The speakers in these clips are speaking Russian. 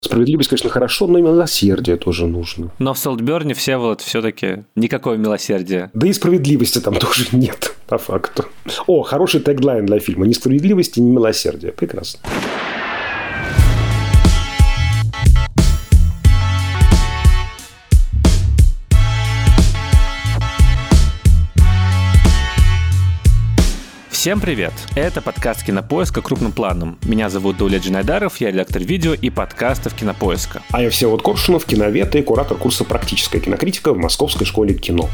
Справедливость, конечно, хорошо, но и милосердие тоже нужно. Но в Солтберне, Всеволод, все-таки никакого милосердия. Да и справедливости там тоже нет, по факту. О, хороший теглайн для фильма. Ни справедливости, ни милосердия. Прекрасно. Всем привет! Это подкаст Кинопоиска крупным планом. Меня зовут Дуля Джинайдаров, я редактор видео и подкастов Кинопоиска. А я Всеволод Коршунов, киновед и куратор курса «Практическая кинокритика» в Московской школе кино.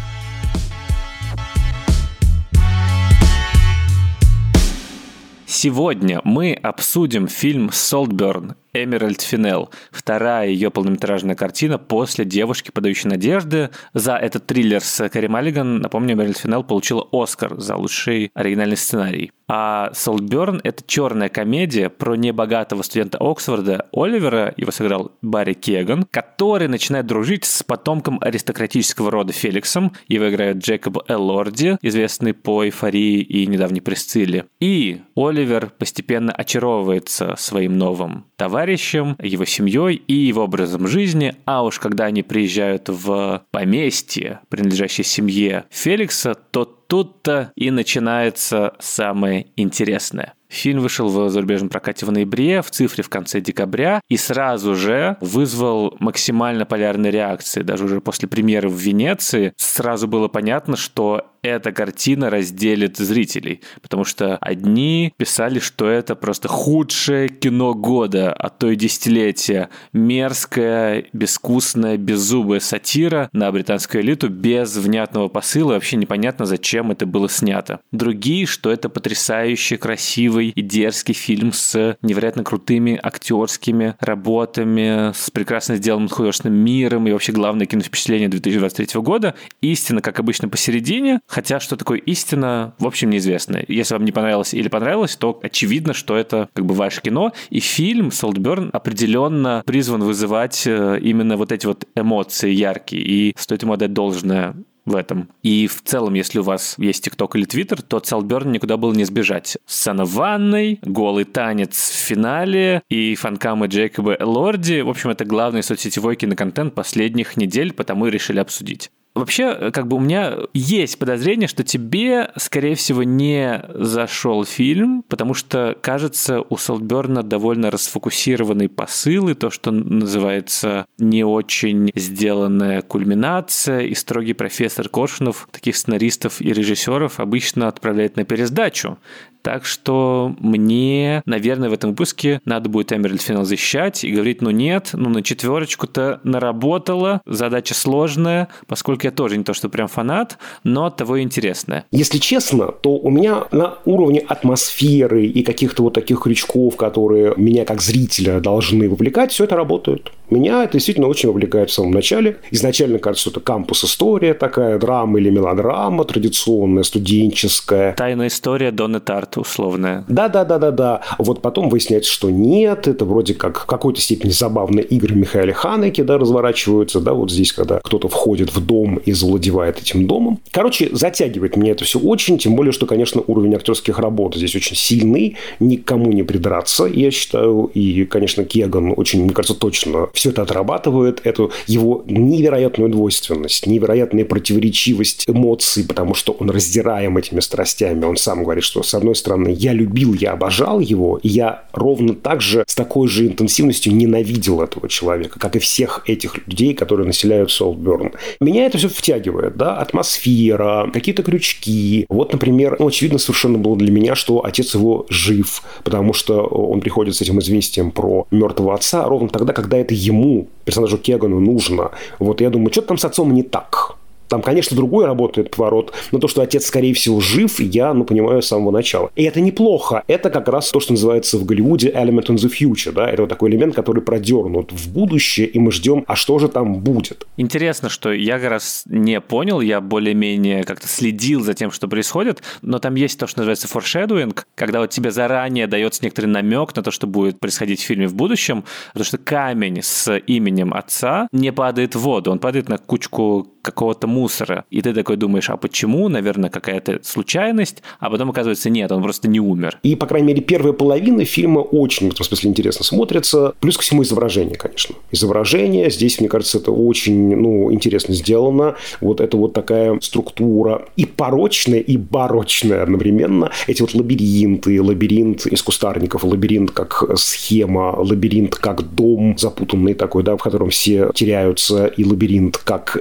Сегодня мы обсудим фильм «Солтберн» Эмеральд Финел, вторая ее полнометражная картина после «Девушки, подающей надежды». За этот триллер с Кэрри Маллиган, напомню, Эмеральд Финел получила Оскар за лучший оригинальный сценарий. А Солтберн — это черная комедия про небогатого студента Оксфорда Оливера, его сыграл Барри Кеган, который начинает дружить с потомком аристократического рода Феликсом, его играет Джейкоб Эллорди, известный по «Эйфории» и «Недавней Пресцилле. И Оливер постепенно очаровывается своим новым товарищем, товарищем, его семьей и его образом жизни, а уж когда они приезжают в поместье, принадлежащее семье Феликса, то тут-то и начинается самое интересное. Фильм вышел в зарубежном прокате в ноябре, в цифре в конце декабря, и сразу же вызвал максимально полярные реакции. Даже уже после премьеры в Венеции сразу было понятно, что эта картина разделит зрителей, потому что одни писали, что это просто худшее кино года, а то и десятилетия. Мерзкая, безвкусная, беззубая сатира на британскую элиту без внятного посыла, вообще непонятно, зачем это было снято. Другие, что это потрясающе красивый и дерзкий фильм с невероятно крутыми актерскими работами, с прекрасно сделанным художественным миром и вообще главное киновпечатление 2023 года. Истина, как обычно, посередине, Хотя, что такое истина, в общем, неизвестно. Если вам не понравилось или понравилось, то очевидно, что это как бы ваше кино. И фильм «Солтберн» определенно призван вызывать э, именно вот эти вот эмоции яркие. И стоит ему отдать должное в этом. И в целом, если у вас есть ТикТок или Твиттер, то Салберн никуда было не сбежать. Сцена в ванной, голый танец в финале и фанкамы Джейкоба Лорди. В общем, это главный соцсетевой киноконтент последних недель, потому и решили обсудить. Вообще, э, как бы у меня есть подозрение, что тебе, скорее всего, не зашел фильм, потому что, кажется, у Солтберна довольно расфокусированный посыл, и то, что называется не очень сделанная кульминация, и строгий профессор Коршунов таких сценаристов и режиссеров обычно отправляет на пересдачу. Так что мне, наверное, в этом выпуске надо будет Эмеральд Финал защищать и говорить, ну нет, ну на четверочку-то наработала, задача сложная, поскольку я тоже не то, что прям фанат, но от того и интересная. Если честно, то у меня на уровне атмосферы и каких-то вот таких крючков, которые меня как зрителя должны вовлекать, все это работает. Меня это действительно очень вовлекает в самом начале. Изначально кажется, что это кампус-история такая, драма или мелодрама традиционная, студенческая. Тайная история Донны Тарт условная. Да-да-да-да-да. Вот потом выясняется, что нет, это вроде как в какой-то степени забавные игры Михаила Ханеки, да, разворачиваются, да, вот здесь, когда кто-то входит в дом и завладевает этим домом. Короче, затягивает меня это все очень, тем более, что, конечно, уровень актерских работ здесь очень сильный, никому не придраться, я считаю, и, конечно, Кеган очень, мне кажется, точно все это отрабатывает, эту его невероятную двойственность, невероятную противоречивость эмоций, потому что он раздираем этими страстями, он сам говорит, что с одной стороны, я любил, я обожал его, и я ровно так же, с такой же интенсивностью ненавидел этого человека, как и всех этих людей, которые населяют Солтберн. Меня это все втягивает, да, атмосфера, какие-то крючки. Вот, например, ну, очевидно совершенно было для меня, что отец его жив, потому что он приходит с этим известием про мертвого отца ровно тогда, когда это ему, персонажу Кегану, нужно. Вот я думаю, что там с отцом не так? Там, конечно, другой работает поворот, но то, что отец, скорее всего, жив, я, ну, понимаю с самого начала. И это неплохо. Это как раз то, что называется в Голливуде element in the future, да, это вот такой элемент, который продернут в будущее, и мы ждем, а что же там будет. Интересно, что я как раз не понял, я более-менее как-то следил за тем, что происходит, но там есть то, что называется foreshadowing, когда вот тебе заранее дается некоторый намек на то, что будет происходить в фильме в будущем, потому что камень с именем отца не падает в воду, он падает на кучку какого-то мусора. И ты такой думаешь, а почему? Наверное, какая-то случайность, а потом оказывается, нет, он просто не умер. И, по крайней мере, первая половина фильма очень, в этом смысле, интересно смотрится. Плюс ко всему изображение, конечно. Изображение, здесь, мне кажется, это очень, ну, интересно сделано. Вот это вот такая структура и порочная, и барочная одновременно. Эти вот лабиринты, лабиринт из кустарников, лабиринт как схема, лабиринт как дом запутанный такой, да, в котором все теряются, и лабиринт как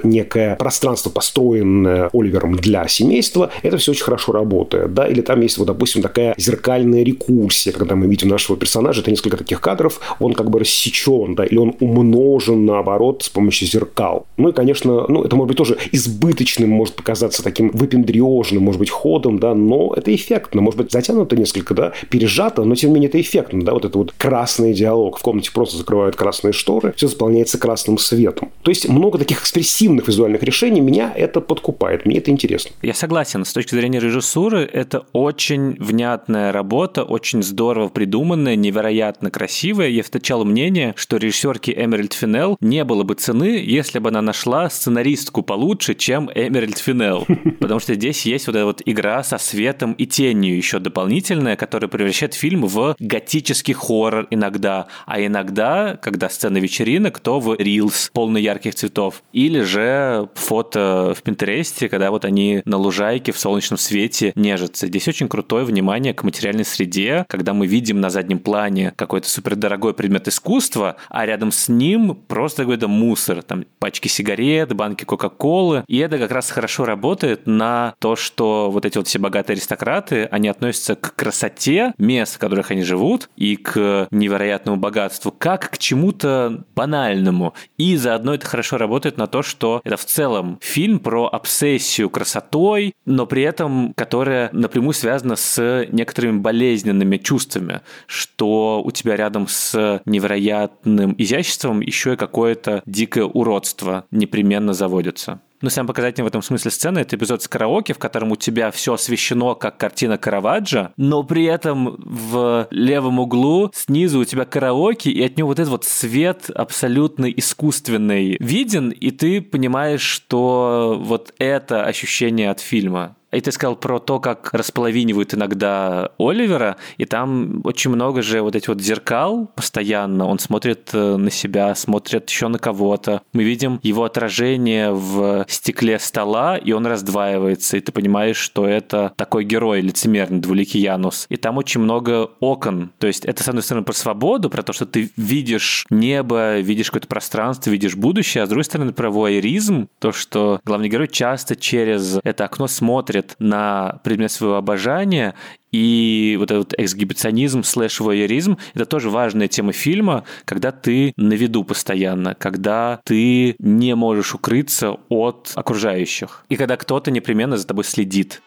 пространство, построенное Оливером для семейства, это все очень хорошо работает, да, или там есть вот, допустим, такая зеркальная рекурсия, когда мы видим нашего персонажа, это несколько таких кадров, он как бы рассечен, да, или он умножен, наоборот, с помощью зеркал. Ну и, конечно, ну, это может быть тоже избыточным, может показаться таким выпендрежным, может быть, ходом, да, но это эффектно, может быть, затянуто несколько, да, пережато, но тем не менее это эффектно, да, вот это вот красный диалог. В комнате просто закрывают красные шторы, все заполняется красным светом. То есть много таких экспрессивных визуальных решений, меня это подкупает, мне это интересно. Я согласен, с точки зрения режиссуры, это очень внятная работа, очень здорово придуманная, невероятно красивая. Я встречал мнение, что режиссерке Эмеральд Финел не было бы цены, если бы она нашла сценаристку получше, чем Эмеральд Финел. Потому что здесь есть вот эта вот игра со светом и тенью еще дополнительная, которая превращает фильм в готический хоррор иногда, а иногда, когда сцена вечеринок, то в рилс, полный ярких цветов. Или же фото в Пинтересте, когда вот они на лужайке в солнечном свете нежатся. Здесь очень крутое внимание к материальной среде, когда мы видим на заднем плане какой-то супердорогой предмет искусства, а рядом с ним просто какой-то мусор, там пачки сигарет, банки Кока-Колы. И это как раз хорошо работает на то, что вот эти вот все богатые аристократы, они относятся к красоте мест, в которых они живут, и к невероятному богатству, как к чему-то банальному. И заодно это хорошо работает на то, что это в целом фильм про обсессию красотой, но при этом которая напрямую связана с некоторыми болезненными чувствами, что у тебя рядом с невероятным изяществом еще и какое-то дикое уродство непременно заводится. Но самое показательное в этом смысле сцена — это эпизод с караоке, в котором у тебя все освещено как картина Караваджо, но при этом в левом углу снизу у тебя караоке, и от него вот этот вот свет абсолютно искусственный виден, и ты понимаешь, что вот это ощущение от фильма. И ты сказал про то, как располовинивают иногда Оливера, и там очень много же вот этих вот зеркал постоянно. Он смотрит э, на себя, смотрит еще на кого-то. Мы видим его отражение в стекле стола, и он раздваивается, и ты понимаешь, что это такой герой лицемерный, двуликий Янус. И там очень много окон. То есть это, с одной стороны, про свободу, про то, что ты видишь небо, видишь какое-то пространство, видишь будущее, а с другой стороны, про воеризм, то, что главный герой часто через это окно смотрит смотрит на предмет своего обожания, и вот этот эксгибиционизм слэш воеризм – это тоже важная тема фильма, когда ты на виду постоянно, когда ты не можешь укрыться от окружающих, и когда кто-то непременно за тобой следит.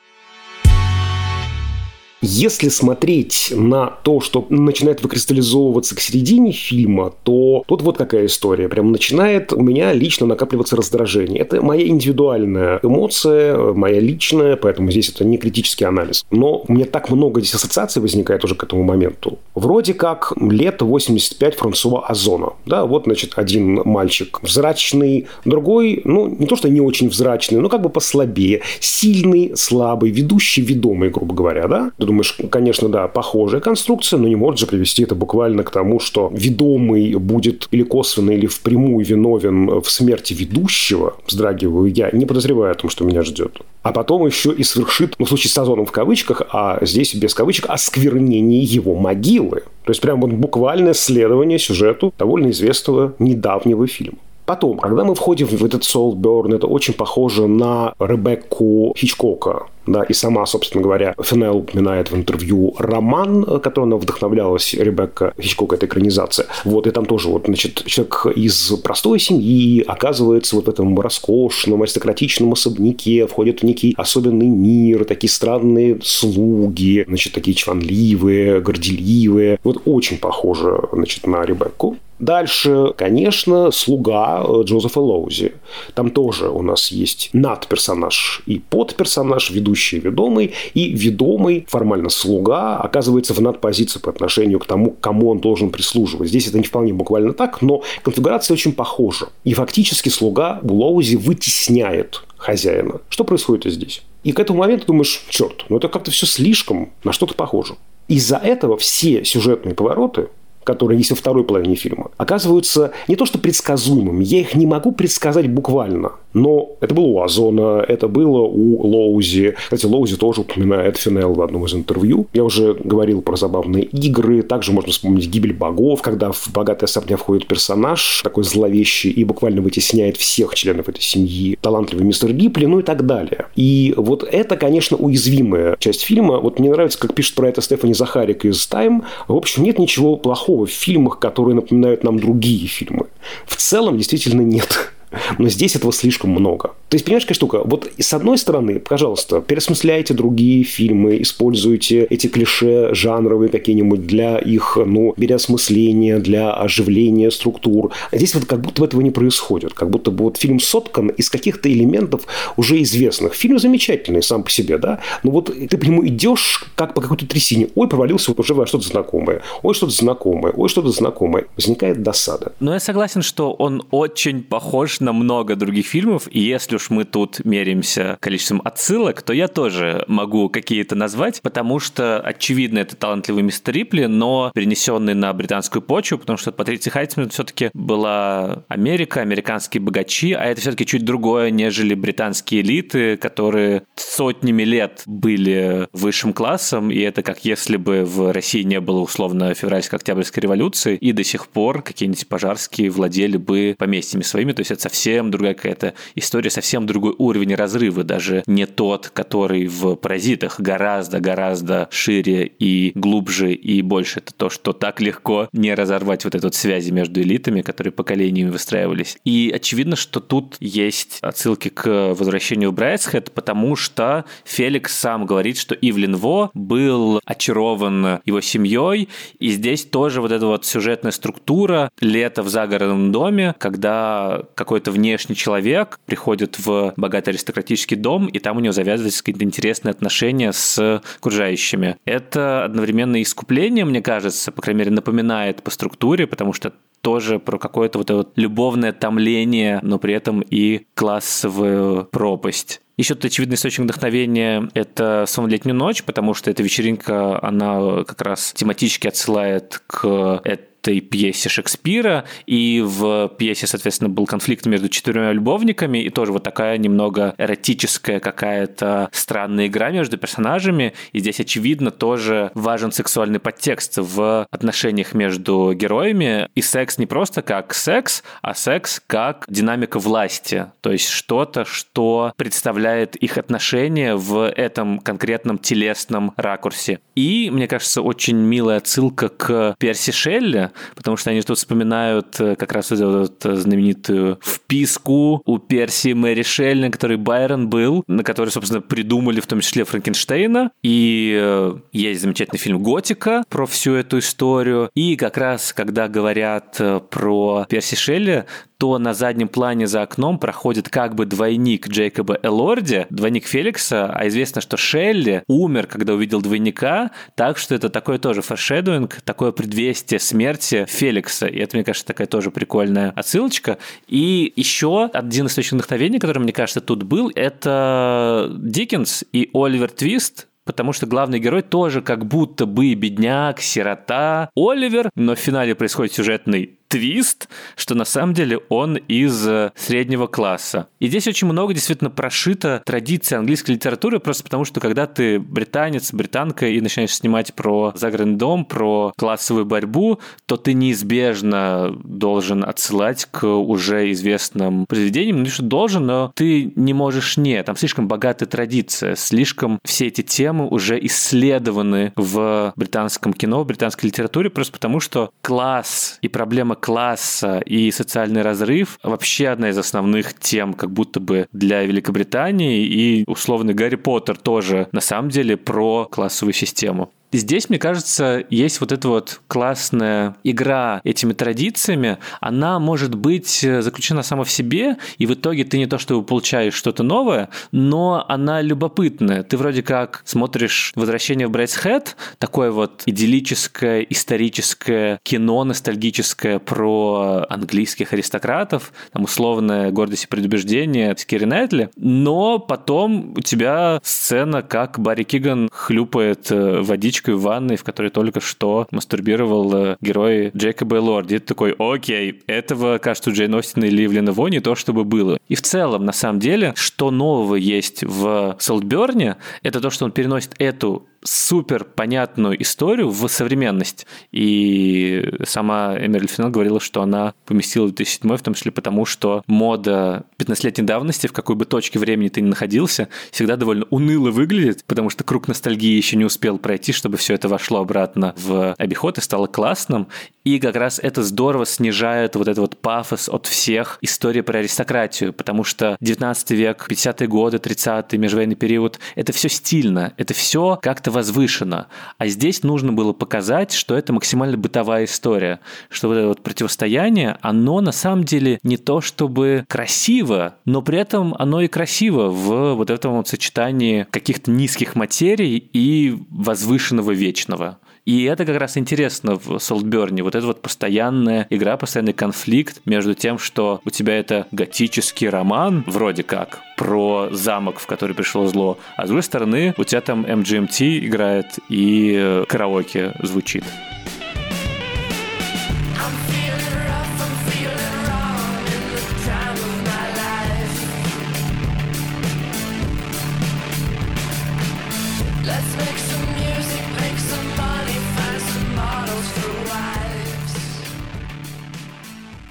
Если смотреть на то, что начинает выкристаллизовываться к середине фильма, то тут вот какая история. Прям начинает у меня лично накапливаться раздражение. Это моя индивидуальная эмоция, моя личная, поэтому здесь это не критический анализ. Но у меня так много здесь ассоциаций возникает уже к этому моменту. Вроде как лето 85 Франсуа Озона. Да, вот, значит, один мальчик взрачный, другой, ну, не то, что не очень взрачный, но как бы послабее, сильный, слабый, ведущий, ведомый, грубо говоря, да? Думаешь, конечно, да, похожая конструкция, но не может же привести это буквально к тому, что ведомый будет или косвенно, или впрямую виновен в смерти ведущего, вздрагиваю я, не подозревая о том, что меня ждет. А потом еще и совершит, ну, в случае с Озоном в кавычках, а здесь без кавычек, осквернение его могилы. То есть прям вот буквальное следование сюжету довольно известного недавнего фильма. Потом, когда мы входим в этот Soulburn, это очень похоже на Ребекку Хичкока, да, и сама, собственно говоря, Фенел упоминает в интервью роман, которым вдохновлялась, Ребекка Хичкок, это экранизация. Вот, и там тоже вот, значит, человек из простой семьи оказывается вот в этом роскошном, аристократичном особняке, входит в некий особенный мир, такие странные слуги, значит, такие чванливые, горделивые. Вот очень похоже, значит, на Ребекку. Дальше, конечно, слуга Джозефа Лоузи. Там тоже у нас есть над-персонаж и под-персонаж, ведущий ведущий ведомый, и ведомый, формально слуга, оказывается в надпозиции по отношению к тому, кому он должен прислуживать. Здесь это не вполне буквально так, но конфигурация очень похожа. И фактически слуга Булоузи вытесняет хозяина. Что происходит здесь? И к этому моменту думаешь, черт, ну это как-то все слишком на что-то похоже. Из-за этого все сюжетные повороты которые есть во второй половине фильма, оказываются не то что предсказуемыми, я их не могу предсказать буквально, но это было у Озона, это было у Лоузи. Кстати, Лоузи тоже упоминает Финел в одном из интервью. Я уже говорил про забавные игры. Также можно вспомнить «Гибель богов», когда в богатый особняк входит персонаж, такой зловещий, и буквально вытесняет всех членов этой семьи. Талантливый мистер Гипли, ну и так далее. И вот это, конечно, уязвимая часть фильма. Вот мне нравится, как пишет про это Стефани Захарик из Time. В общем, нет ничего плохого в фильмах, которые напоминают нам другие фильмы. В целом, действительно, нет. Но здесь этого слишком много. То есть, понимаешь, какая штука? Вот с одной стороны, пожалуйста, пересмысляйте другие фильмы, используйте эти клише жанровые какие-нибудь для их, ну, переосмысления, для оживления структур. А здесь вот как будто бы этого не происходит. Как будто бы вот фильм соткан из каких-то элементов уже известных. Фильм замечательный сам по себе, да? Но вот ты по нему идешь как по какой-то трясине. Ой, провалился вот уже во что-то знакомое. Ой, что-то знакомое. Ой, что-то знакомое. Возникает досада. Но я согласен, что он очень похож на много других фильмов, и если уж мы тут меряемся количеством отсылок, то я тоже могу какие-то назвать, потому что, очевидно, это талантливый мистер Рипли, но перенесенный на британскую почву, потому что Патриция Хайтсмит все-таки была Америка, американские богачи, а это все-таки чуть другое, нежели британские элиты, которые сотнями лет были высшим классом, и это как если бы в России не было условно февральско-октябрьской революции, и до сих пор какие-нибудь пожарские владели бы поместьями своими, то есть это совсем другая какая-то история, совсем другой уровень разрыва, даже не тот, который в «Паразитах», гораздо-гораздо шире и глубже и больше. Это то, что так легко не разорвать вот эту связи между элитами, которые поколениями выстраивались. И очевидно, что тут есть отсылки к возвращению в Брайсхед, потому что Феликс сам говорит, что Ивлин Во был очарован его семьей, и здесь тоже вот эта вот сюжетная структура лето в загородном доме, когда какой какой-то внешний человек приходит в богатый аристократический дом, и там у него завязываются какие-то интересные отношения с окружающими. Это одновременно искупление, мне кажется, по крайней мере, напоминает по структуре, потому что тоже про какое-то вот это вот любовное томление, но при этом и классовую пропасть. Еще тут очевидный источник вдохновения – это «Сон в летнюю ночь», потому что эта вечеринка, она как раз тематически отсылает к этой пьесе Шекспира, и в пьесе, соответственно, был конфликт между четырьмя любовниками, и тоже вот такая немного эротическая какая-то странная игра между персонажами, и здесь, очевидно, тоже важен сексуальный подтекст в отношениях между героями, и секс не просто как секс, а секс как динамика власти, то есть что-то, что представляет их отношения в этом конкретном телесном ракурсе. И, мне кажется, очень милая отсылка к Перси Шелли, потому что они тут вспоминают э, как раз вот эту знаменитую вписку у Перси Мэри Шелли, который Байрон был, на который, собственно, придумали в том числе Франкенштейна. И э, есть замечательный фильм «Готика» про всю эту историю. И как раз, когда говорят э, про Перси Шелли, то на заднем плане за окном проходит как бы двойник Джейкоба Элорди, двойник Феликса, а известно, что Шелли умер, когда увидел двойника, так что это такой тоже форшедуинг, такое предвестие смерти Феликса, и это, мне кажется, такая тоже прикольная отсылочка. И еще один источник вдохновения, который, мне кажется, тут был, это Диккенс и Оливер Твист, потому что главный герой тоже как будто бы бедняк, сирота, Оливер, но в финале происходит сюжетный твист, что на самом деле он из э, среднего класса. И здесь очень много действительно прошито традиции английской литературы, просто потому что когда ты британец, британка и начинаешь снимать про загородный дом, про классовую борьбу, то ты неизбежно должен отсылать к уже известным произведениям. Ну, что должен, но ты не можешь не. Там слишком богатая традиция, слишком все эти темы уже исследованы в британском кино, в британской литературе, просто потому что класс и проблема класса и социальный разрыв вообще одна из основных тем, как будто бы для Великобритании, и условный Гарри Поттер тоже на самом деле про классовую систему. Здесь, мне кажется, есть вот эта вот классная игра этими традициями. Она может быть э, заключена сама в себе, и в итоге ты не то чтобы получаешь что-то новое, но она любопытная. Ты вроде как смотришь «Возвращение в Брайтсхед», такое вот идиллическое, историческое кино ностальгическое про английских аристократов, там условная гордость и предубеждение от Кири Найтли, но потом у тебя сцена, как Барри Киган хлюпает э, водичкой в ванной, в которой только что мастурбировал э, герой Джейкоба Лорди. Ты такой, окей, этого, кажется, у Джейн Остина и Ливлина Во не то, чтобы было. И в целом, на самом деле, что нового есть в Солтберне, это то, что он переносит эту супер понятную историю в современность. И сама Эмеральд Финал говорила, что она поместила 2007 в том числе потому, что мода 15-летней давности, в какой бы точке времени ты ни находился, всегда довольно уныло выглядит, потому что круг ностальгии еще не успел пройти, чтобы все это вошло обратно в обиход и стало классным. И как раз это здорово снижает вот этот вот пафос от всех историй про аристократию, потому что 19 век, 50-е годы, 30-е, межвоенный период, это все стильно, это все как-то возвышено. А здесь нужно было показать, что это максимально бытовая история, что вот это вот противостояние, оно на самом деле не то чтобы красиво, но при этом оно и красиво в вот этом вот сочетании каких-то низких материй и возвышенного вечного. И это как раз интересно в Солтберне. Вот это вот постоянная игра, постоянный конфликт между тем, что у тебя это готический роман, вроде как, про замок, в который пришло зло, а с другой стороны у тебя там MGMT играет и караоке звучит.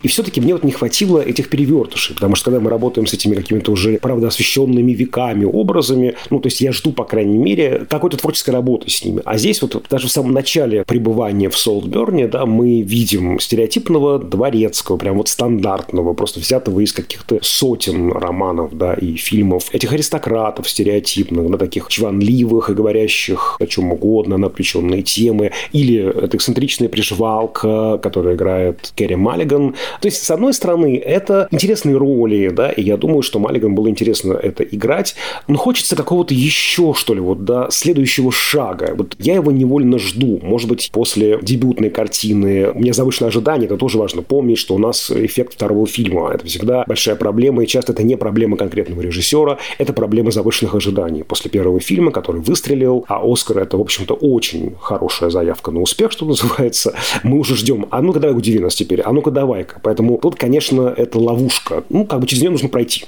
И все-таки мне вот не хватило этих перевертышей, потому что когда мы работаем с этими какими-то уже, правда, освещенными веками образами, ну, то есть я жду, по крайней мере, какой-то творческой работы с ними. А здесь вот даже в самом начале пребывания в Солтберне, да, мы видим стереотипного дворецкого, прям вот стандартного, просто взятого из каких-то сотен романов, да, и фильмов, этих аристократов стереотипных, да, таких чванливых и говорящих о чем угодно, на отвлеченные темы, или это эксцентричная приживалка, которая играет Керри Маллиган, то есть, с одной стороны, это интересные роли, да, и я думаю, что Маллиган было интересно это играть, но хочется какого-то еще, что ли, вот, да, следующего шага. Вот я его невольно жду. Может быть, после дебютной картины у меня завышенное ожидание, это тоже важно помнить, что у нас эффект второго фильма. Это всегда большая проблема, и часто это не проблема конкретного режиссера, это проблема завышенных ожиданий. После первого фильма, который выстрелил, а Оскар это, в общем-то, очень хорошая заявка на успех, что называется, мы уже ждем, а ну-ка давай удиви нас теперь, а ну-ка давай-ка. Поэтому тут, конечно, это ловушка. Ну, как бы через нее нужно пройти.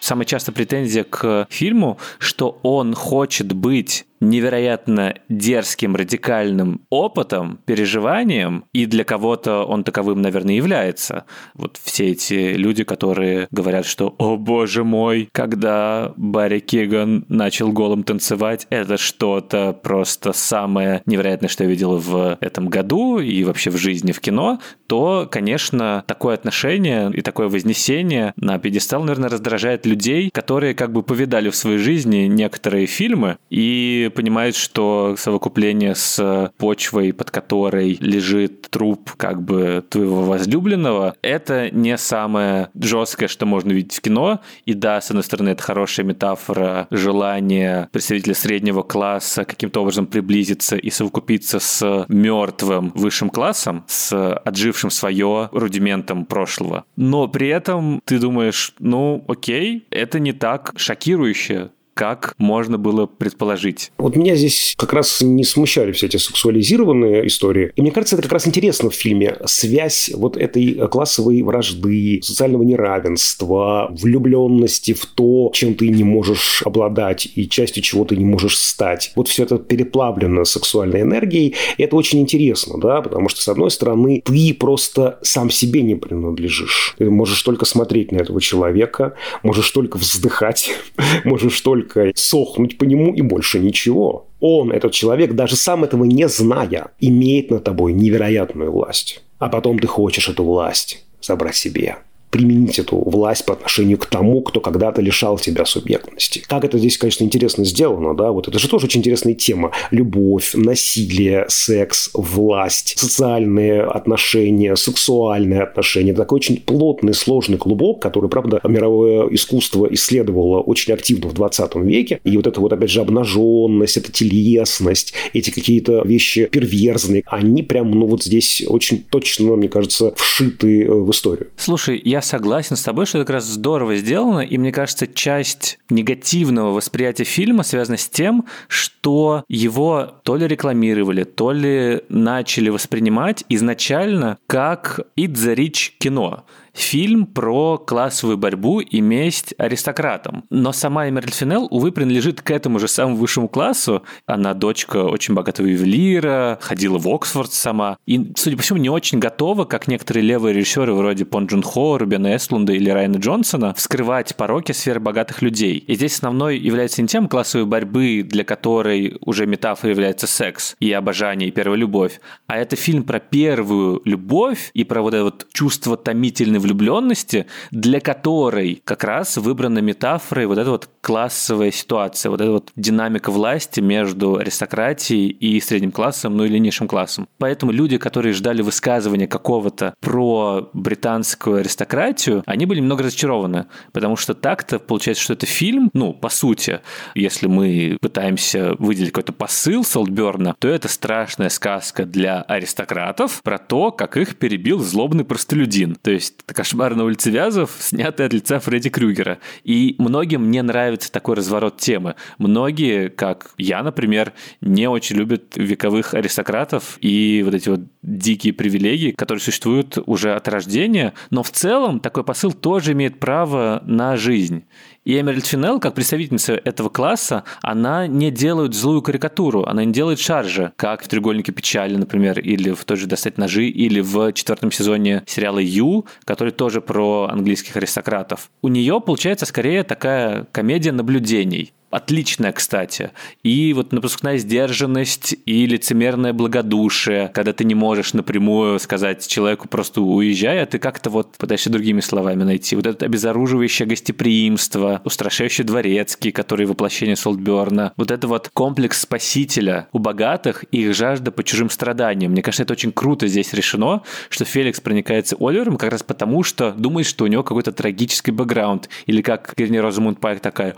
Самая частая претензия к фильму, что он хочет быть невероятно дерзким, радикальным опытом, переживанием, и для кого-то он таковым, наверное, является. Вот все эти люди, которые говорят, что «О, боже мой, когда Барри Киган начал голым танцевать, это что-то просто самое невероятное, что я видел в этом году и вообще в жизни в кино», то, конечно, такое отношение и такое вознесение на пьедестал, наверное, раздражает людей, которые как бы повидали в своей жизни некоторые фильмы и понимает, что совокупление с почвой, под которой лежит труп как бы твоего возлюбленного, это не самое жесткое, что можно видеть в кино. И да, с одной стороны, это хорошая метафора желания представителя среднего класса каким-то образом приблизиться и совокупиться с мертвым высшим классом, с отжившим свое рудиментом прошлого. Но при этом ты думаешь, ну окей, это не так шокирующе, как можно было предположить. Вот меня здесь как раз не смущали все эти сексуализированные истории. И мне кажется, это как раз интересно в фильме. Связь вот этой классовой вражды, социального неравенства, влюбленности в то, чем ты не можешь обладать и частью чего ты не можешь стать. Вот все это переплавлено сексуальной энергией. И это очень интересно, да, потому что, с одной стороны, ты просто сам себе не принадлежишь. Ты можешь только смотреть на этого человека, можешь только вздыхать, можешь только только сохнуть по нему и больше ничего. Он, этот человек, даже сам этого не зная, имеет над тобой невероятную власть. А потом ты хочешь эту власть забрать себе. Применить эту власть по отношению к тому, кто когда-то лишал тебя субъектности. Как это здесь, конечно, интересно сделано, да, вот это же тоже очень интересная тема. Любовь, насилие, секс, власть, социальные отношения, сексуальные отношения. Это такой очень плотный, сложный клубок, который, правда, мировое искусство исследовало очень активно в 20 веке. И вот это вот, опять же, обнаженность, эта телесность, эти какие-то вещи перверзные, они прям, ну, вот здесь очень точно, мне кажется, вшиты э, в историю. Слушай, я согласен с тобой, что это как раз здорово сделано, и мне кажется, часть негативного восприятия фильма связана с тем, что его то ли рекламировали, то ли начали воспринимать изначально как «It's the Rich» кино фильм про классовую борьбу и месть аристократам. Но сама Эмерль Финел, увы, принадлежит к этому же самому высшему классу. Она дочка очень богатого ювелира, ходила в Оксфорд сама. И, судя по всему, не очень готова, как некоторые левые режиссеры вроде Пон Джун Хо, Рубена Эслунда или Райана Джонсона, вскрывать пороки сферы богатых людей. И здесь основной является не тем классовой борьбы, для которой уже метафорой является секс и обожание, и первая любовь, а это фильм про первую любовь и про вот это вот чувство томительной влюбленности, для которой как раз выбрана метафорой вот эта вот классовая ситуация, вот эта вот динамика власти между аристократией и средним классом, ну или низшим классом. Поэтому люди, которые ждали высказывания какого-то про британскую аристократию, они были немного разочарованы, потому что так-то получается, что это фильм, ну, по сути, если мы пытаемся выделить какой-то посыл Солдберна, то это страшная сказка для аристократов про то, как их перебил злобный простолюдин. То есть «Кошмар на улице Вязов», снятый от лица Фредди Крюгера. И многим не нравится такой разворот темы. Многие, как я, например, не очень любят вековых аристократов и вот эти вот дикие привилегии, которые существуют уже от рождения. Но в целом такой посыл тоже имеет право на жизнь. И Эмеральд Финел, как представительница этого класса, она не делает злую карикатуру, она не делает шаржи, как в «Треугольнике печали», например, или в той же «Достать ножи», или в четвертом сезоне сериала «Ю», который тоже про английских аристократов. У нее получается скорее такая комедия наблюдений отличная, кстати. И вот напускная сдержанность и лицемерное благодушие, когда ты не можешь напрямую сказать человеку просто уезжай, а ты как-то вот пытаешься другими словами найти. Вот это обезоруживающее гостеприимство, устрашающий дворецкий, который воплощение Солтберна. Вот это вот комплекс спасителя у богатых и их жажда по чужим страданиям. Мне кажется, это очень круто здесь решено, что Феликс проникается Оливером как раз потому, что думает, что у него какой-то трагический бэкграунд. Или как Герни Розамунд Пайк такая,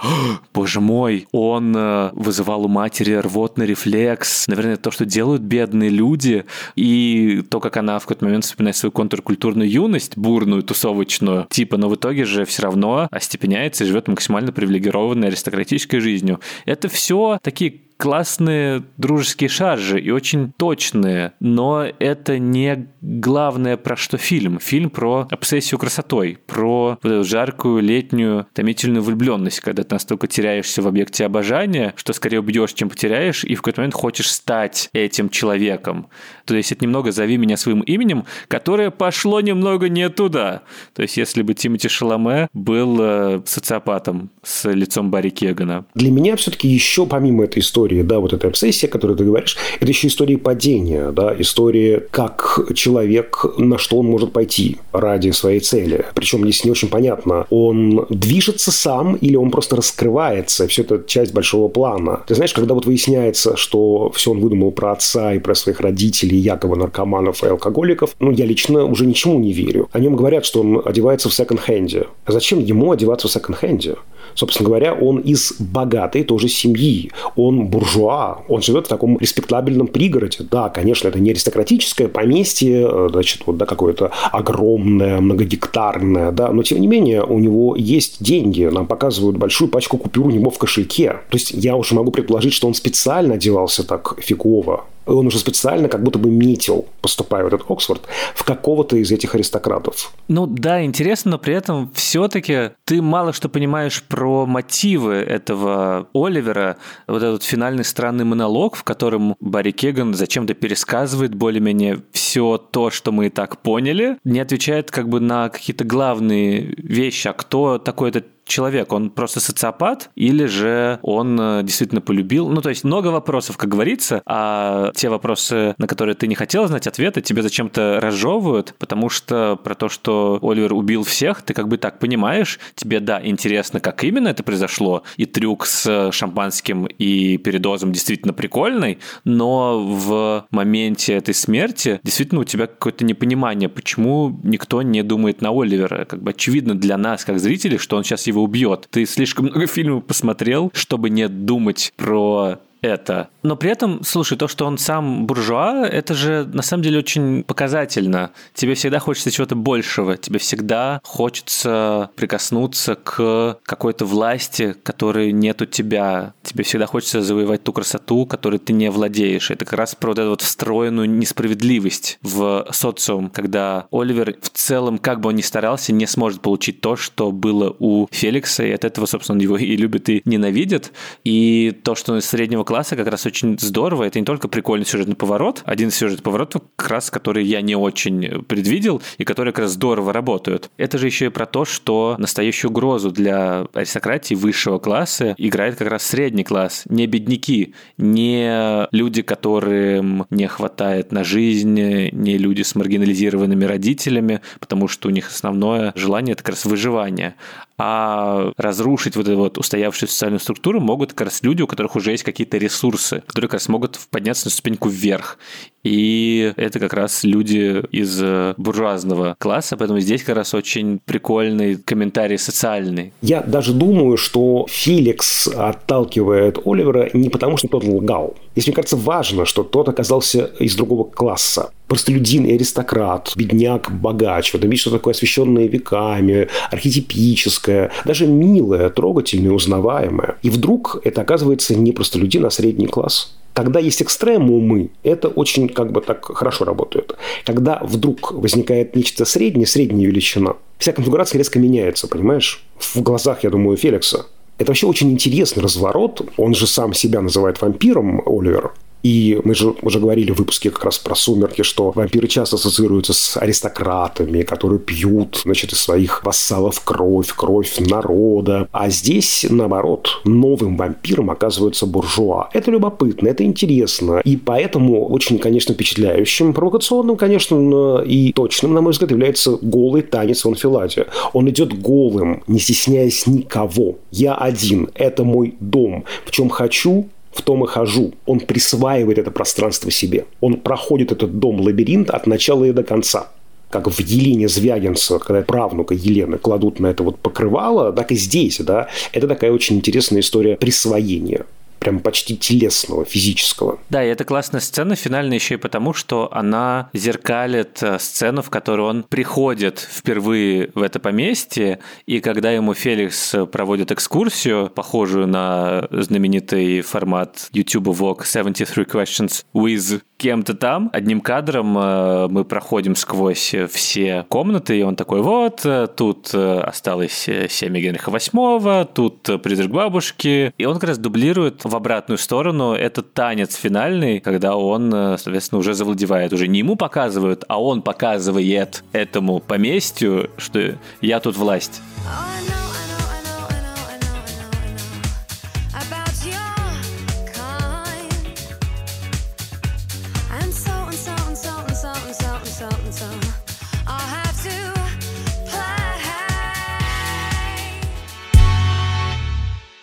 боже мой, больной, он э, вызывал у матери рвотный рефлекс, наверное, то, что делают бедные люди, и то, как она в какой-то момент вспоминает свою контркультурную юность, бурную, тусовочную, типа, но в итоге же все равно остепеняется и живет максимально привилегированной аристократической жизнью. Это все такие классные дружеские шаржи и очень точные, но это не главное про что фильм. Фильм про обсессию красотой, про вот эту жаркую летнюю томительную влюбленность, когда ты настолько теряешься в объекте обожания, что скорее убьешь, чем потеряешь, и в какой-то момент хочешь стать этим человеком. То есть это немного «Зови меня своим именем», которое пошло немного не туда. То есть если бы Тимоти Шаломе был э, социопатом с лицом Барри Кегана. Для меня все-таки еще помимо этой истории истории, да, вот эта обсессия, о которой ты говоришь, это еще история падения, да, история, как человек, на что он может пойти ради своей цели. Причем здесь не очень понятно, он движется сам или он просто раскрывается, все это часть большого плана. Ты знаешь, когда вот выясняется, что все он выдумал про отца и про своих родителей, якобы наркоманов и алкоголиков, ну, я лично уже ничему не верю. О нем говорят, что он одевается в секонд-хенде. А зачем ему одеваться в секонд-хенде? Собственно говоря, он из богатой тоже семьи. Он буржуа. Он живет в таком респектабельном пригороде. Да, конечно, это не аристократическое поместье, э, значит, вот, да, какое-то огромное, многогектарное, да, но тем не менее у него есть деньги. Нам показывают большую пачку купюр у него в кошельке. То есть я уже могу предположить, что он специально одевался так фигово он уже специально как будто бы метил, поступая в этот Оксфорд, в какого-то из этих аристократов. Ну да, интересно, но при этом все-таки ты мало что понимаешь про мотивы этого Оливера, вот этот финальный странный монолог, в котором Барри Кеган зачем-то пересказывает более-менее все то, что мы и так поняли, не отвечает как бы на какие-то главные вещи, а кто такой этот человек? Он просто социопат или же он э, действительно полюбил? Ну, то есть много вопросов, как говорится, а те вопросы, на которые ты не хотел знать ответы, тебе зачем-то разжевывают, потому что про то, что Оливер убил всех, ты как бы так понимаешь, тебе, да, интересно, как именно это произошло, и трюк с шампанским и передозом действительно прикольный, но в моменте этой смерти действительно у тебя какое-то непонимание, почему никто не думает на Оливера. Как бы очевидно для нас, как зрителей, что он сейчас его убьет. Ты слишком много фильмов посмотрел, чтобы не думать про это. Но при этом, слушай, то, что он сам буржуа, это же на самом деле очень показательно. Тебе всегда хочется чего-то большего, тебе всегда хочется прикоснуться к какой-то власти, которой нет у тебя. Тебе всегда хочется завоевать ту красоту, которой ты не владеешь. Это как раз про вот эту вот встроенную несправедливость в социум, когда Оливер в целом, как бы он ни старался, не сможет получить то, что было у Феликса, и от этого, собственно, его и любит, и ненавидит. И то, что он из среднего класса как раз очень здорово. Это не только прикольный сюжетный поворот, один из сюжетных поворотов, как раз который я не очень предвидел и которые как раз здорово работают. Это же еще и про то, что настоящую угрозу для аристократии высшего класса играет как раз средний класс, не бедняки, не люди, которым не хватает на жизнь, не люди с маргинализированными родителями, потому что у них основное желание это как раз выживание. А разрушить вот эту вот устоявшуюся социальную структуру могут как раз люди, у которых уже есть какие-то ресурсы, которые как раз могут подняться на ступеньку вверх. И это как раз люди из э, буржуазного класса, поэтому здесь как раз очень прикольный комментарий социальный. Я даже думаю, что Феликс отталкивает Оливера не потому, что тот лгал. Здесь, мне кажется, важно, что тот оказался из другого класса. Простолюдин и аристократ, бедняк, богач. В этом есть что такое освещенное веками, архетипическое, даже милое, трогательное, узнаваемое. И вдруг это оказывается не простолюдин, а средний класс. Когда есть экстремумы, это очень как бы так хорошо работает. Когда вдруг возникает нечто среднее, средняя величина, вся конфигурация резко меняется, понимаешь? В глазах, я думаю, Феликса. Это вообще очень интересный разворот. Он же сам себя называет вампиром, Оливер. И мы же уже говорили в выпуске как раз про «Сумерки», что вампиры часто ассоциируются с аристократами, которые пьют, значит, из своих вассалов кровь, кровь народа. А здесь, наоборот, новым вампиром оказывается буржуа. Это любопытно, это интересно. И поэтому очень, конечно, впечатляющим, провокационным, конечно, и точным, на мой взгляд, является голый танец в анфиладе. Он идет голым, не стесняясь никого. Я один, это мой дом. В чем хочу, в том и хожу. Он присваивает это пространство себе. Он проходит этот дом-лабиринт от начала и до конца как в Елене Звягинца, когда правнука Елены кладут на это вот покрывало, так и здесь, да, это такая очень интересная история присвоения прям почти телесного, физического. Да, и это классная сцена, финальная еще и потому, что она зеркалит э, сцену, в которой он приходит впервые в это поместье, и когда ему Феликс проводит экскурсию, похожую на знаменитый формат YouTube Vlog 73 Questions with кем-то там, одним кадром э, мы проходим сквозь все комнаты, и он такой, вот, э, тут осталось семя Генриха VIII, тут призрак бабушки, и он как раз дублирует в обратную сторону это танец финальный, когда он, э, соответственно, уже завладевает. Уже не ему показывают, а он показывает этому поместью, что я тут власть.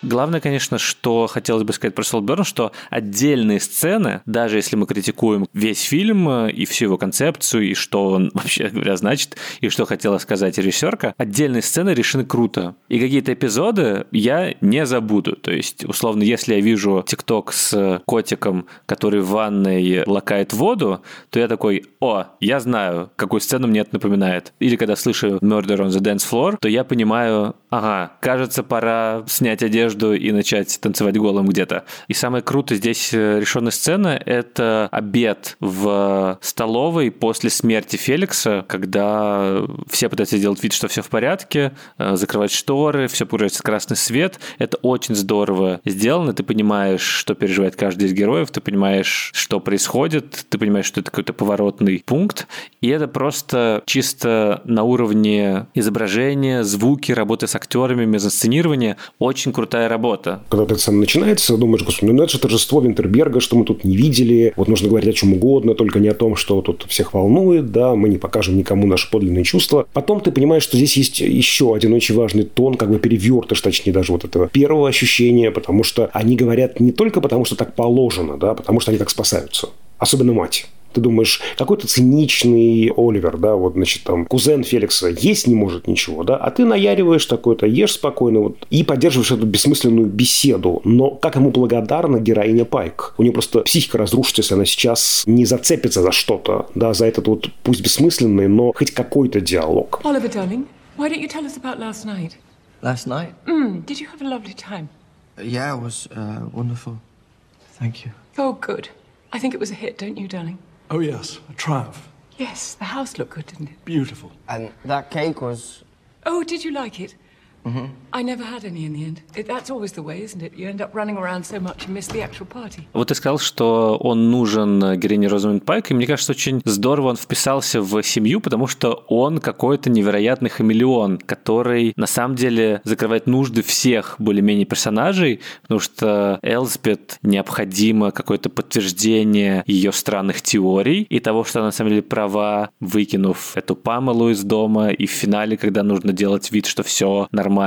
Главное, конечно, что хотелось бы сказать про Солберн, что отдельные сцены, даже если мы критикуем весь фильм э, и всю его концепцию, и что он, вообще говоря, значит, и что хотела сказать режиссерка, отдельные сцены решены круто. И какие-то эпизоды я не забуду. То есть, условно, если я вижу ТикТок с котиком, который в ванной лакает воду, то я такой, о, я знаю, какую сцену мне это напоминает. Или когда слышу Murder on the Dance Floor, то я понимаю, ага, кажется, пора снять одежду одежду и начать танцевать голым где-то. И самое круто здесь э, решенная сцена — это обед в столовой после смерти Феликса, когда все пытаются сделать вид, что все в порядке, э, закрывать шторы, все погружается в красный свет. Это очень здорово сделано. Ты понимаешь, что переживает каждый из героев, ты понимаешь, что происходит, ты понимаешь, что это какой-то поворотный пункт. И это просто чисто на уровне изображения, звуки, работы с актерами, мезосценирования. Очень крутая работа. Когда эта сцена начинается, думаешь, господи, ну это же торжество Винтерберга, что мы тут не видели. Вот нужно говорить о чем угодно, только не о том, что тут всех волнует, да, мы не покажем никому наши подлинные чувства. Потом ты понимаешь, что здесь есть еще один очень важный тон, как бы перевертыш, точнее, даже вот этого первого ощущения, потому что они говорят не только потому, что так положено, да, потому что они так спасаются. Особенно мать. Ты думаешь, какой-то циничный Оливер, да, вот, значит, там, кузен Феликса есть не может ничего, да, а ты наяриваешь такой-то, ешь спокойно вот, и поддерживаешь эту бессмысленную беседу. Но как ему благодарна героиня Пайк? У нее просто психика разрушится, если она сейчас не зацепится за что-то, да, за этот вот, пусть бессмысленный, но хоть какой-то диалог. Oliver, darling, why don't you tell us about last night? Last night? Mm, did you have a lovely time? Yeah, it was uh, wonderful. Thank you. Oh, good. I think it was a hit, don't you, darling? Oh, yes, a triumph. Yes, the house looked good, didn't it? Beautiful. And that cake was. Oh, did you like it? Вот ты сказал, что он нужен героине Розамунд Пайк, и мне кажется, очень здорово он вписался в семью, потому что он какой-то невероятный хамелеон, который на самом деле закрывает нужды всех более-менее персонажей, потому что Элспет необходимо какое-то подтверждение ее странных теорий и того, что она на самом деле права, выкинув эту Памелу из дома, и в финале, когда нужно делать вид, что все нормально.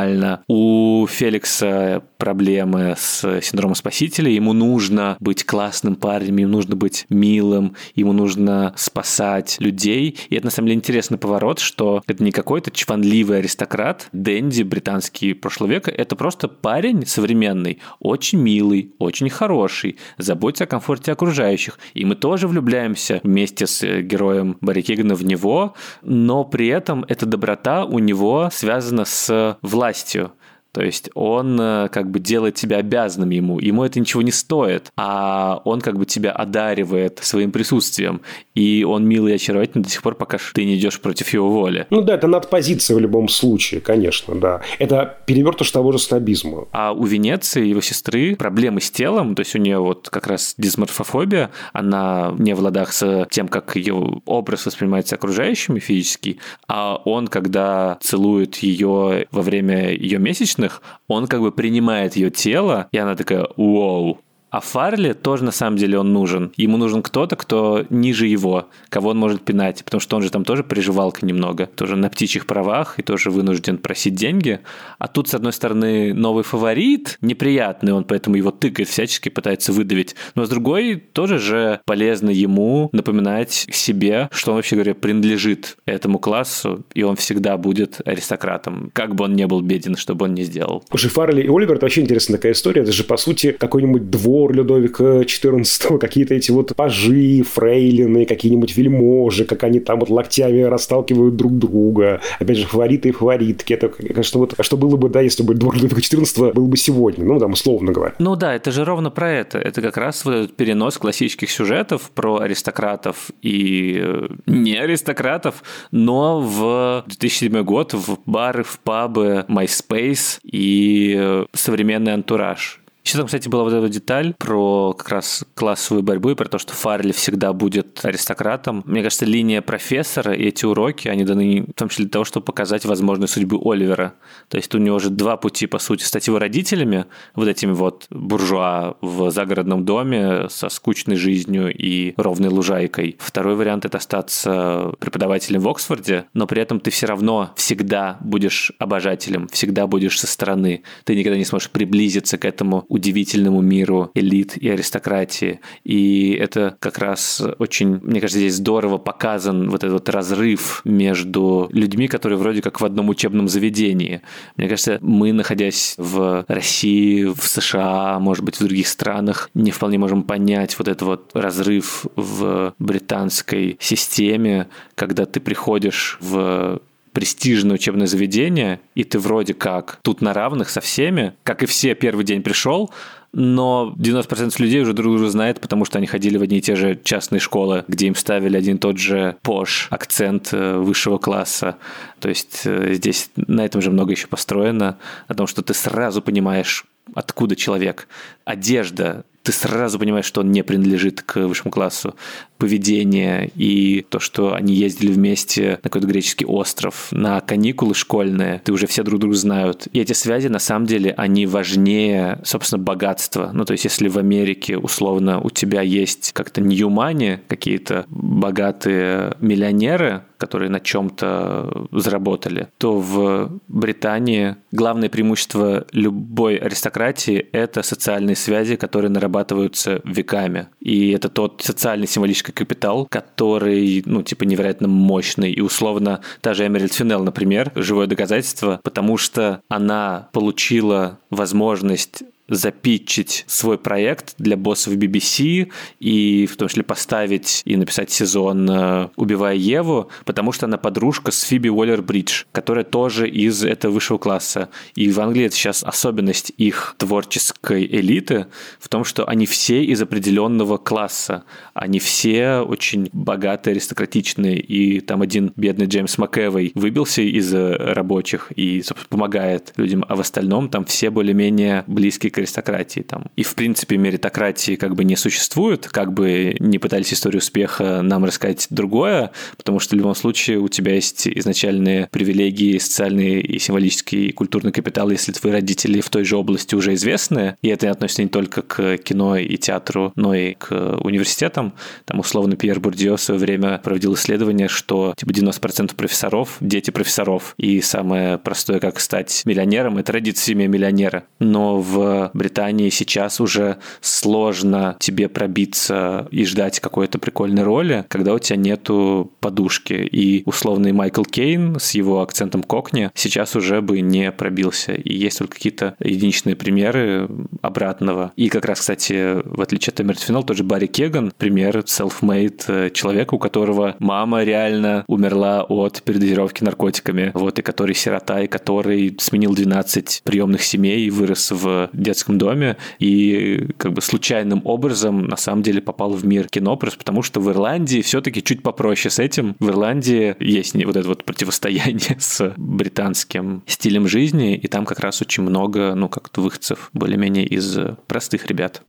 У Феликса проблемы с синдромом спасителя, ему нужно быть классным парнем, ему нужно быть милым, ему нужно спасать людей. И это на самом деле интересный поворот, что это не какой-то чванливый аристократ, Дэнди, британский прошлого века, это просто парень современный, очень милый, очень хороший, заботится о комфорте окружающих. И мы тоже влюбляемся вместе с героем Барри Кигана в него, но при этом эта доброта у него связана с властью. То есть он э, как бы делает тебя обязанным ему, ему это ничего не стоит, а он как бы тебя одаривает своим присутствием, и он милый и очаровательный до сих пор, пока ты не идешь против его воли. Ну да, это надпозиция в любом случае, конечно, да. Это перевертыш того же снобизма. А у Венеции, его сестры, проблемы с телом, то есть у нее вот как раз дисморфофобия, она не в ладах с тем, как ее образ воспринимается окружающими физически, а он, когда целует ее во время ее месячных, он как бы принимает ее тело, и она такая «Вау!» А Фарли тоже на самом деле он нужен. Ему нужен кто-то, кто ниже его, кого он может пинать, потому что он же там тоже приживалка немного, тоже на птичьих правах и тоже вынужден просить деньги. А тут, с одной стороны, новый фаворит, неприятный, он поэтому его тыкает, всячески пытается выдавить. Но с другой, тоже же полезно ему напоминать себе, что он, вообще говоря, принадлежит этому классу, и он всегда будет аристократом, как бы он не был беден, чтобы он не сделал. Слушай, Фарли и Оливер – это вообще интересная такая история. Это же, по сути, какой-нибудь двор Людовика XIV, какие-то эти вот пажи, фрейлины, какие-нибудь вельможи, как они там вот локтями расталкивают друг друга. Опять же, фавориты и фаворитки. Это, конечно, вот, а что было бы, да, если бы двор Людовика XIV был бы сегодня, ну, там, условно говоря. Ну да, это же ровно про это. Это как раз вот этот перенос классических сюжетов про аристократов и э, не аристократов, но в 2007 год в бары, в пабы, MySpace и э, современный антураж. Еще там, кстати, была вот эта деталь про как раз классовую борьбу и про то, что Фарли всегда будет аристократом. Мне кажется, линия профессора и эти уроки, они даны в том числе для того, чтобы показать возможную судьбу Оливера. То есть у него же два пути, по сути, стать его родителями, вот этими вот буржуа в загородном доме со скучной жизнью и ровной лужайкой. Второй вариант – это остаться преподавателем в Оксфорде, но при этом ты все равно всегда будешь обожателем, всегда будешь со стороны. Ты никогда не сможешь приблизиться к этому удивительному миру элит и аристократии. И это как раз очень, мне кажется, здесь здорово показан вот этот разрыв между людьми, которые вроде как в одном учебном заведении. Мне кажется, мы, находясь в России, в США, может быть, в других странах, не вполне можем понять вот этот вот разрыв в британской системе, когда ты приходишь в престижное учебное заведение, и ты вроде как тут на равных со всеми, как и все первый день пришел, но 90% людей уже друг друга знает, потому что они ходили в одни и те же частные школы, где им ставили один и тот же пош, акцент э, высшего класса. То есть э, здесь на этом же много еще построено, о том, что ты сразу понимаешь, откуда человек. Одежда, ты сразу понимаешь, что он не принадлежит к высшему классу. Поведение и то, что они ездили вместе на какой-то греческий остров, на каникулы школьные, ты уже все друг друга знают. И эти связи, на самом деле, они важнее, собственно, богатства. Ну, то есть, если в Америке, условно, у тебя есть как-то ньюмани, какие-то богатые миллионеры, которые на чем-то заработали, то в Британии главное преимущество любой аристократии – это социальные связи, которые нарабатываются веками. И это тот социальный символический капитал, который, ну, типа, невероятно мощный. И условно, та же Эмеральд Финел, например, живое доказательство, потому что она получила возможность запитчить свой проект для боссов BBC и в том числе поставить и написать сезон э, «Убивая Еву», потому что она подружка с Фиби Уоллер-Бридж, которая тоже из этого высшего класса. И в Англии это сейчас особенность их творческой элиты в том, что они все из определенного класса. Они все очень богатые, аристократичные. И там один бедный Джеймс МакЭвой выбился из рабочих и, помогает людям, а в остальном там все более-менее близкие к аристократии там. И, в принципе, меритократии как бы не существует, как бы не пытались историю успеха нам рассказать другое, потому что в любом случае у тебя есть изначальные привилегии, социальные и символический и культурный капитал, если твои родители в той же области уже известны, и это относится не только к кино и театру, но и к университетам. Там, условно, Пьер Бурдио в свое время проводил исследование, что типа 90% профессоров – дети профессоров. И самое простое, как стать миллионером, это родиться в семье миллионера. Но в Британии сейчас уже сложно тебе пробиться и ждать какой-то прикольной роли, когда у тебя нету подушки. И условный Майкл Кейн с его акцентом кокни сейчас уже бы не пробился. И есть только какие-то единичные примеры обратного. И как раз, кстати, в отличие от Эмерт Финал, тоже Барри Кеган, пример self-made э, человека, у которого мама реально умерла от передозировки наркотиками, вот, и который сирота, и который сменил 12 приемных семей и вырос в детском доме и как бы случайным образом на самом деле попал в мир кино, просто потому что в Ирландии все-таки чуть попроще с этим. В Ирландии есть не вот это вот противостояние с британским стилем жизни, и там как раз очень много, ну, как-то выходцев более-менее из простых ребят.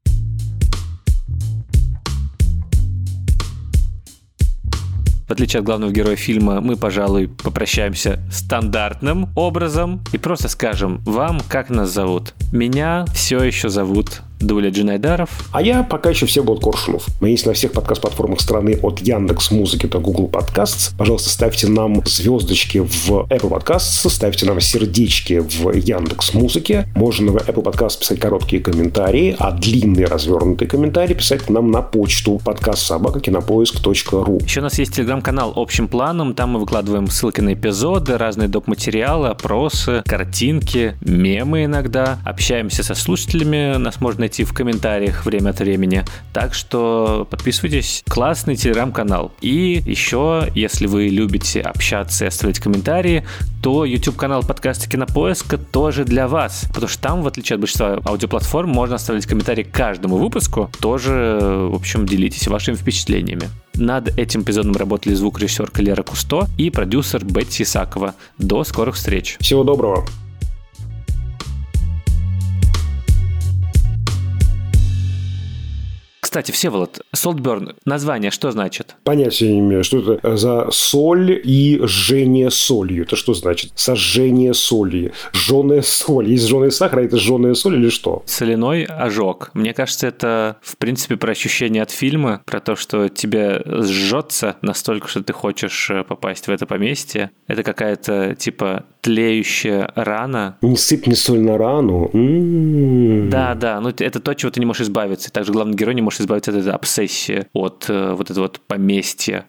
В отличие от главного героя фильма, мы, пожалуй, попрощаемся стандартным образом и просто скажем вам, как нас зовут. Меня все еще зовут Дуля Джинайдаров. А я пока еще все будут Коршунов. Мы есть на всех подкаст-платформах страны от Яндекс Музыки до Google Podcasts. Пожалуйста, ставьте нам звездочки в Apple Podcasts, ставьте нам сердечки в Яндекс Музыке. Можно в Apple Podcast писать короткие комментарии, а длинные развернутые комментарии писать нам на почту подкаст собака кинопоиск.ру. Еще у нас есть телеграм-канал общим планом. Там мы выкладываем ссылки на эпизоды, разные доп. материалы, опросы, картинки, мемы иногда. Общаемся со слушателями. Нас можно найти в комментариях время от времени. Так что подписывайтесь. Классный телеграм-канал. И еще, если вы любите общаться и оставлять комментарии, то YouTube-канал подкаста Кинопоиска тоже для вас. Потому что там, в отличие от большинства аудиоплатформ, можно оставлять комментарии к каждому выпуску. Тоже, в общем, делитесь вашими впечатлениями. Над этим эпизодом работали звукорежиссер Лера Кусто и продюсер Бетти Исакова. До скорых встреч. Всего доброго. Кстати, Всеволод, Солтберн, название что значит? Понятия не имею, что это за соль и жжение солью. Это что значит? Сожжение соли, жженая соль. Есть жженый сахар, а это жженая соль или что? Соляной ожог. Мне кажется, это, в принципе, про ощущение от фильма, про то, что тебе сжется настолько, что ты хочешь э, попасть в это поместье. Это какая-то, типа, тлеющая рана. Не сыпь не соль на рану. М-м-м. Да, да, ну это то, чего ты не можешь избавиться. И также главный герой не может избавиться от этой обсессии, от э, вот этого вот поместья.